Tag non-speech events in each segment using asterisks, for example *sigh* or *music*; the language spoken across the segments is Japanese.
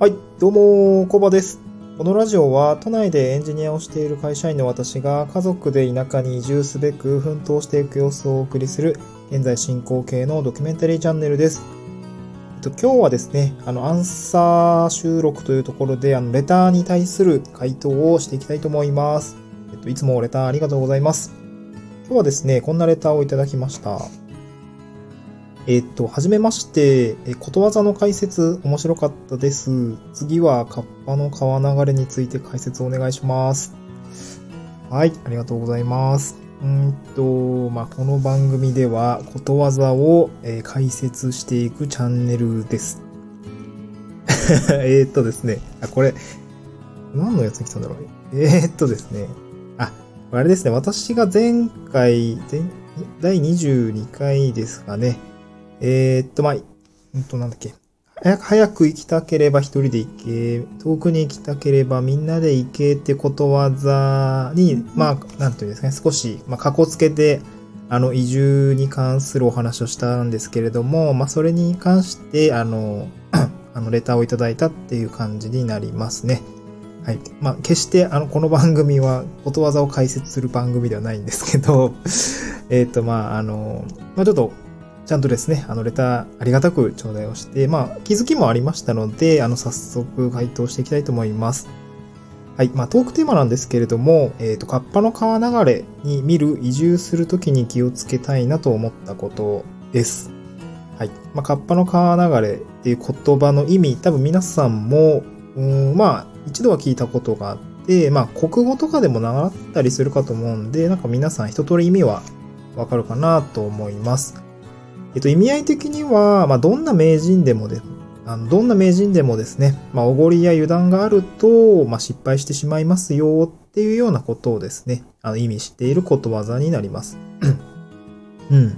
はい、どうも、コバです。このラジオは都内でエンジニアをしている会社員の私が家族で田舎に移住すべく奮闘していく様子をお送りする現在進行形のドキュメンタリーチャンネルです。えっと、今日はですね、あの、アンサー収録というところで、あの、レターに対する回答をしていきたいと思います。えっと、いつもレターありがとうございます。今日はですね、こんなレターをいただきました。えっと、はじめまして、えことわざの解説面白かったです。次はカッパの川流れについて解説お願いします。はい、ありがとうございます。うんと、まあ、この番組ではことわざを、え解説していくチャンネルです。*laughs* えっとですね、あ、これ、何のやつに来たんだろうえーっとですね、あ、これあれですね、私が前回、前第22回ですかね、えーっと、まあ、うんと、なんだっけ。早く、早く行きたければ一人で行け、遠くに行きたければみんなで行けってことわざに、まあ、なんていうんですかね、少し、まあ、かこつけて、あの、移住に関するお話をしたんですけれども、まあ、それに関して、あの、*clears throat* あの、レターをいただいたっていう感じになりますね。はい。まあ、決して、あの、この番組は、ことわざを解説する番組ではないんですけど、*laughs* えっと、まあ、あの、まあ、ちょっと、ちゃんとですね、あの、レターありがたく頂戴をして、まあ、気づきもありましたので、あの、早速回答していきたいと思います。はい。まあ、トークテーマなんですけれども、えっ、と、カッパの川流れに見る移住するときに気をつけたいなと思ったことです。はい。まあ、カッパの川流れっていう言葉の意味、多分皆さんも、うんまあ、一度は聞いたことがあって、まあ、国語とかでも習ったりするかと思うんで、なんか皆さん一通り意味はわかるかなと思います。えっと、意味合い的には、まあ、どんな名人でもで、あのどんな名人でもですね、まあ、おごりや油断があると、まあ、失敗してしまいますよっていうようなことをですね、あの意味していることわざになります。うん。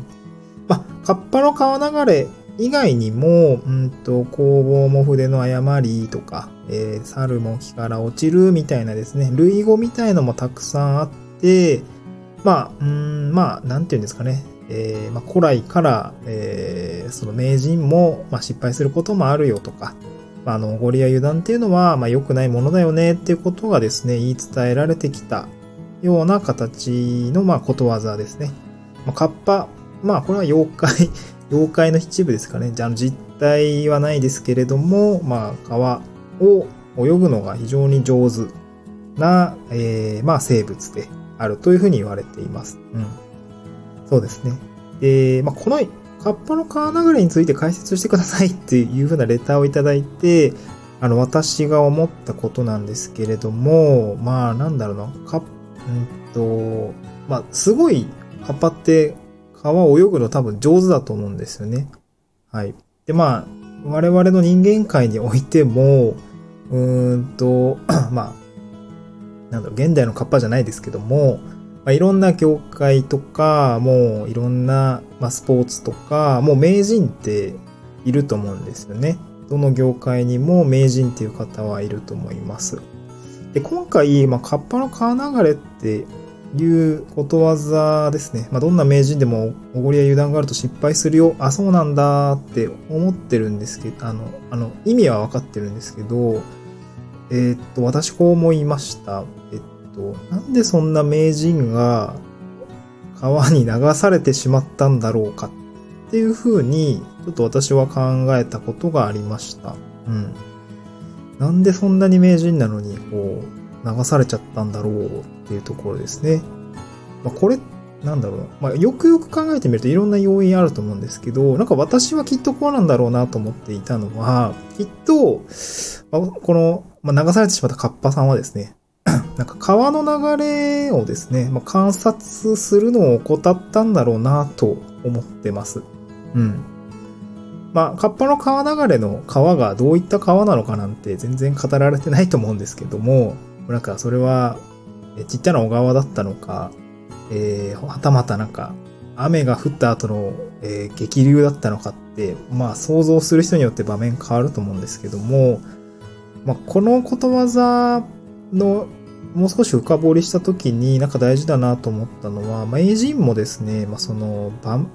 まあ、カッパの川流れ以外にも、うんと、工房も筆の誤りとか、えー、猿も木から落ちるみたいなですね、類語みたいのもたくさんあって、まあ、うん、まあ、なんていうんですかね。えーまあ、古来から、えーその名人も、まあ、失敗することもあるよとか、まあ、あの、おごりや油断っていうのは、まあ、良くないものだよねっていうことがですね、言い伝えられてきたような形の、まあ、ことわざですね。まあ、カッパ、まあ、これは妖怪、*laughs* 妖怪の一部ですかね。じゃあ、実態はないですけれども、まあ、川を泳ぐのが非常に上手な、えーまあ、生物であるというふうに言われています。うん。そうですね。で、まあ、このカッパの川流れについて解説してくださいっていうふうなレターをいただいて、あの、私が思ったことなんですけれども、まあ、なんだろうな、カッ、うんと、まあ、すごいカッパって川を泳ぐの多分上手だと思うんですよね。はい。で、まあ、我々の人間界においても、うーんと、*clears throat* まあ、なんだろう、現代のカッパじゃないですけども、まあ、いろんな業界とか、もういろんな、まあ、スポーツとか、もう名人っていると思うんですよね。どの業界にも名人っていう方はいると思います。で、今回、まあ、カッパの川流れっていうことわざですね。まあ、どんな名人でもおごりや油断があると失敗するよ。あ、そうなんだって思ってるんですけど、あの、あの、意味はわかってるんですけど、えーっと、私こう思いました。えっと、なんでそんな名人が川に流されてしまったんだろうかっていうふうに、ちょっと私は考えたことがありました。うん。なんでそんなに名人なのに、こう、流されちゃったんだろうっていうところですね。まあ、これ、なんだろうな。まあ、よくよく考えてみるといろんな要因あると思うんですけど、なんか私はきっとこうなんだろうなと思っていたのは、きっと、まあこの、ま、流されてしまったカッパさんはですね、*clears throat* なんか川の流れをですね、まあ、観察するのを怠ったんだろうなと思ってます。うん。まあ、カッパの川流れの川がどういった川なのかなんて全然語られてないと思うんですけども、なんかそれは、ちっちゃな小川だったのか、えー、はたまたなんか、雨が降った後の、えー激流だったのかって、まあ想像する人によって場面変わると思うんですけども、まあ、このことわざのもう少し深掘りした時になんか大事だなと思ったのは、まあ、名人もですね、まあ、その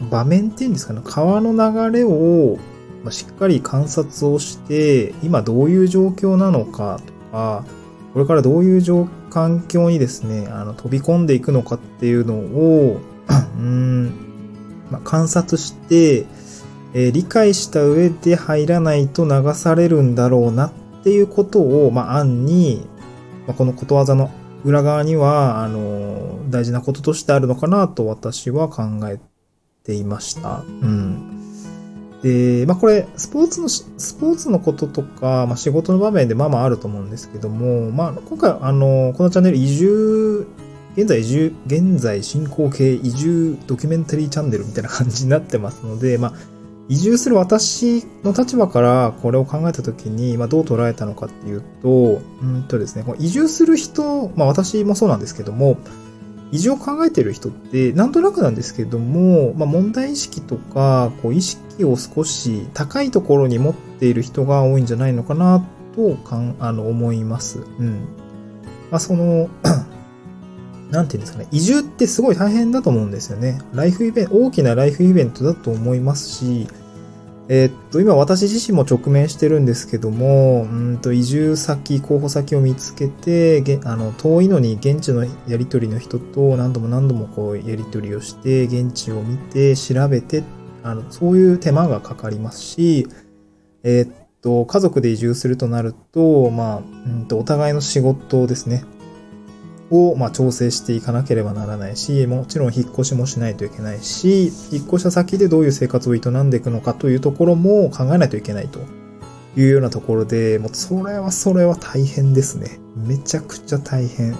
場面っていうんですかね、川の流れを、しっかり観察をして、今どういう状況なのかとか、これからどういう環境にですね、あの飛び込んでいくのかっていうのを、*clears throat* うん、まあ、観察して、えー、理解した上で入らないと流されるんだろうなっていうことを、まあ、案に、まあ、このことわざの裏側には、あの、大事なこととしてあるのかなと私は考えていました。うん。で、まあこれ、スポーツの、スポーツのこととか、まあ仕事の場面でまあまああると思うんですけども、まあ今回、あの、このチャンネル移住、現在移住、現在進行形移住ドキュメンタリーチャンネルみたいな感じになってますので、まあ移住する私の立場からこれを考えたときに、まあ、どう捉えたのかっていうと、うんとですね、移住する人、まあ私もそうなんですけども、移住を考えている人って、なんとなくなんですけども、まあ問題意識とか、こう意識を少し高いところに持っている人が多いんじゃないのかなとかんあの思います。うん。まあそのなんていうんですかね、移住ってすごい大変だと思うんですよね。ライフイベント、大きなライフイベントだと思いますし、えー、っと、今私自身も直面してるんですけども、うんと移住先、候補先を見つけて、あの遠いのに現地のやりとりの人と何度も何度もこうやりとりをして、現地を見て、調べて、あのそういう手間がかかりますし、えー、っと、家族で移住するとなると、まあ、うんとお互いの仕事ですね。を、まあ、調整していかなければならないし、もちろん引っ越しもしないといけないし、引っ越した先でどういう生活を営んでいくのかというところも考えないといけないというようなところで、もうそれはそれは大変ですね。めちゃくちゃ大変。うん。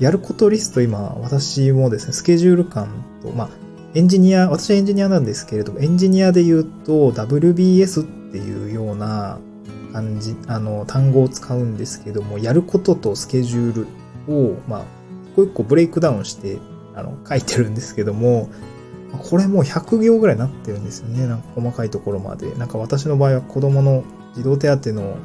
やることリスト今、私もですね、スケジュール感と、まあ、エンジニア、私はエンジニアなんですけれども、エンジニアで言うと WBS っていうような、感じ、あの、単語を使うんですけども、やることとスケジュールを、まあ、一個一個ブレイクダウンして、あの、書いてるんですけども、これもう100行ぐらいになってるんですよね。なんか細かいところまで。なんか私の場合は子供の児童手当の、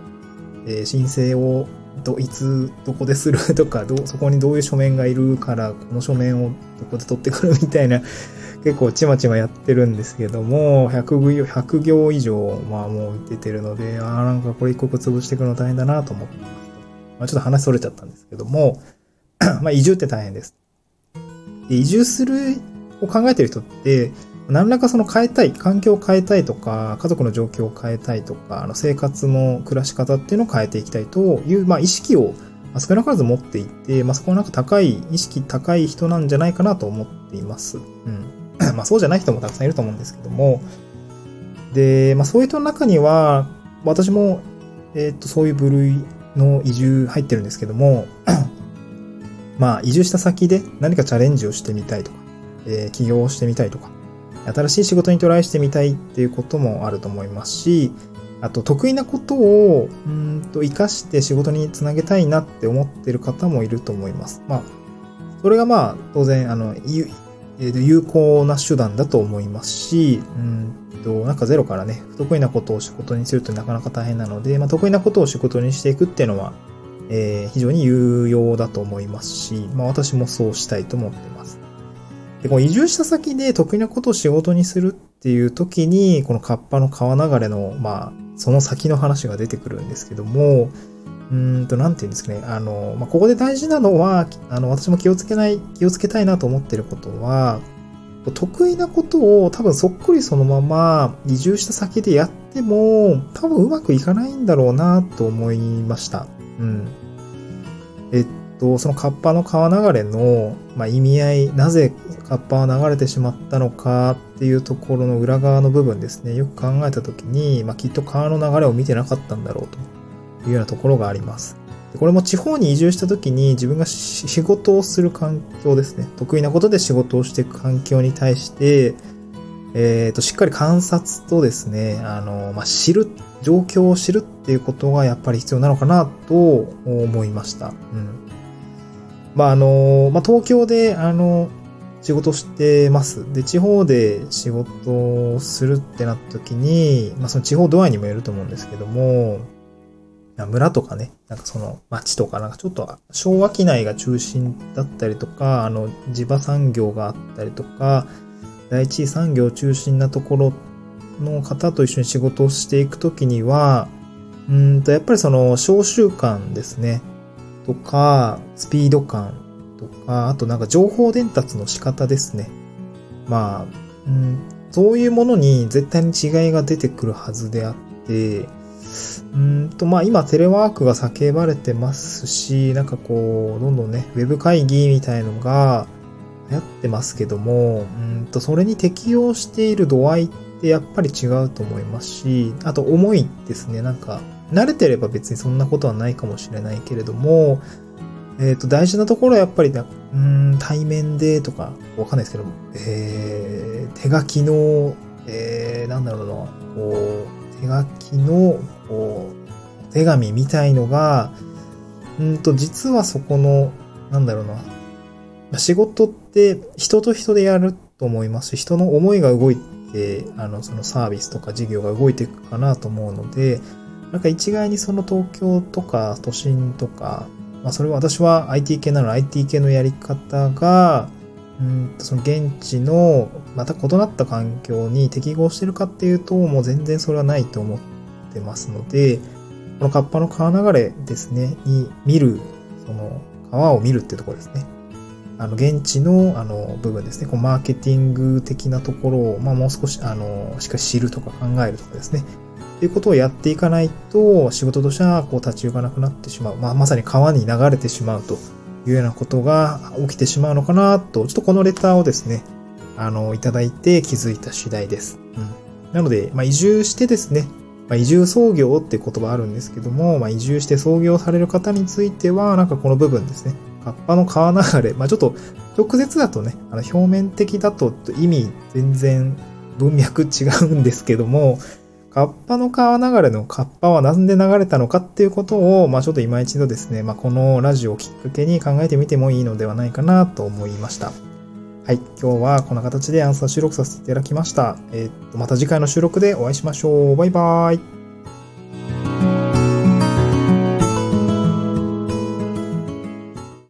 え、申請をど、いつ、どこでするとか、ど、そこにどういう書面がいるから、この書面をどこで取ってくるみたいな *laughs* 結構ちまちまやってるんですけども、100行 ,100 行以上、まあもう出てるので、ああ、なんかこれ一個一個潰していくの大変だなと思ってます。まあちょっと話それちゃったんですけども、*clears throat* まあ移住って大変です。で、移住するを考えてる人って、何らかその変えたい、環境を変えたいとか、家族の状況を変えたいとか、あの生活の暮らし方っていうのを変えていきたいという、まあ意識を少なからず持っていて、まあそこはなんか高い、意識高い人なんじゃないかなと思っています。うん。*coughs* まあそうじゃない人もたくさんいると思うんですけども、で、まあそういう人の中には、私も、えっ、と、そういう部類の移住入ってるんですけども、*coughs* まあ移住した先で何かチャレンジをしてみたいとか、えー、起業をしてみたいとか、新しい仕事にトライしてみたいっていうこともあると思いますし、あと得意なことを、うんと活かして仕事につなげたいなって思ってる方もいると思います。まあ、それがまあ当然、あの、えー、有効な手段だと思いますし、うんと、なんかゼロからね、不得意なことを仕事にするとなかなか大変なので、まあ、得意なことを仕事にしていくっていうのは、えー、非常に有用だと思いますし、まあ私もそうしたいと思ってます。で、この移住した先で得意なことを仕事にするっていう時に、このカッパの川流れの、まあ、その先の話が出てくるんですけども、うんと、なんて言うんですかね。あの、まあ、ここで大事なのは、あの、私も気をつけない、気をつけたいなと思ってることは、得意なことを多分そっくりそのまま移住した先でやっても、多分うまくいかないんだろうなと思いました。うん。えっと、そのカッパの川流れの、まあ、意味合い、なぜカッパは流れてしまったのかっていうところの裏側の部分ですね。よく考えたときに、まあ、きっと川の流れを見てなかったんだろうと。いうようなところがあります。これも地方に移住した時に自分が仕事をする環境ですね。得意なことで仕事をしていく環境に対して、えっ、ー、と、しっかり観察とですね、あの、まあ、知る、状況を知るっていうことがやっぱり必要なのかなと思いました。うん。まあ、あの、まあ、東京で、あの、仕事してます。で、地方で仕事をするってなった時に、まあ、その地方度合いにもよると思うんですけども、村とかね、なんかその町とか、なんかちょっと昭和機内が中心だったりとか、あの地場産業があったりとか、第一産業中心なところの方と一緒に仕事をしていくときには、うんと、やっぱりその、召集感ですね。とか、スピード感とか、あとなんか情報伝達の仕方ですね。まあ、うん、そういうものに絶対に違いが出てくるはずであって、うんと、まあ今テレワークが叫ばれてますし、なんかこう、どんどんね、ウェブ会議みたいのが流行ってますけども、うんと、それに適用している度合いってやっぱり違うと思いますし、あと重いですね。なんか、慣れてれば別にそんなことはないかもしれないけれども、えっ、ー、と、大事なところはやっぱりうん、対面でとか、わかんないですけど、えー、手書きの、えー、なんだろうな、こう、手書きの、こう、手紙みたいのが、うんと、実はそこの、なんだろうな、仕事って人と人でやると思いますし、人の思いが動いて、あの、そのサービスとか事業が動いていくかなと思うので、なんか一概にその東京とか都心とか、まあそれは私は IT 系なの IT 系のやり方が、うんとその現地のまた異なった環境に適合してるかっていうと、もう全然それはないと思ってますので、このカッパの川流れですね、に見る、その川を見るっていうところですね。あの、現地の、あの、部分ですね。こう、マーケティング的なところを、まあ、もう少し、あの、しっかり知るとか考えるとかですね。っていうことをやっていかないと、仕事としてはこう立ち行かなくなってしまう。まあ、まさに川に流れてしまうというようなことが起きてしまうのかなと、ちょっとこのレターをですね、あの、いただいて気づいた次第です。うん。なので、まあ、移住してですね、まあ、移住創業って言葉あるんですけども、まあ、移住して創業される方については、なんかこの部分ですね、カッパの川流れ、まあ、ちょっと直接だとね、あの表面的だと意味全然文脈違うんですけども、カッパの川流れのカッパはなんで流れたのかっていうことを、まあちょっと今一度ですね、まあこのラジオをきっかけに考えてみてもいいのではないかなと思いました。はい。今日はこんな形でアンサー収録させていただきました。えー、っと、また次回の収録でお会いしましょう。バイバーイ。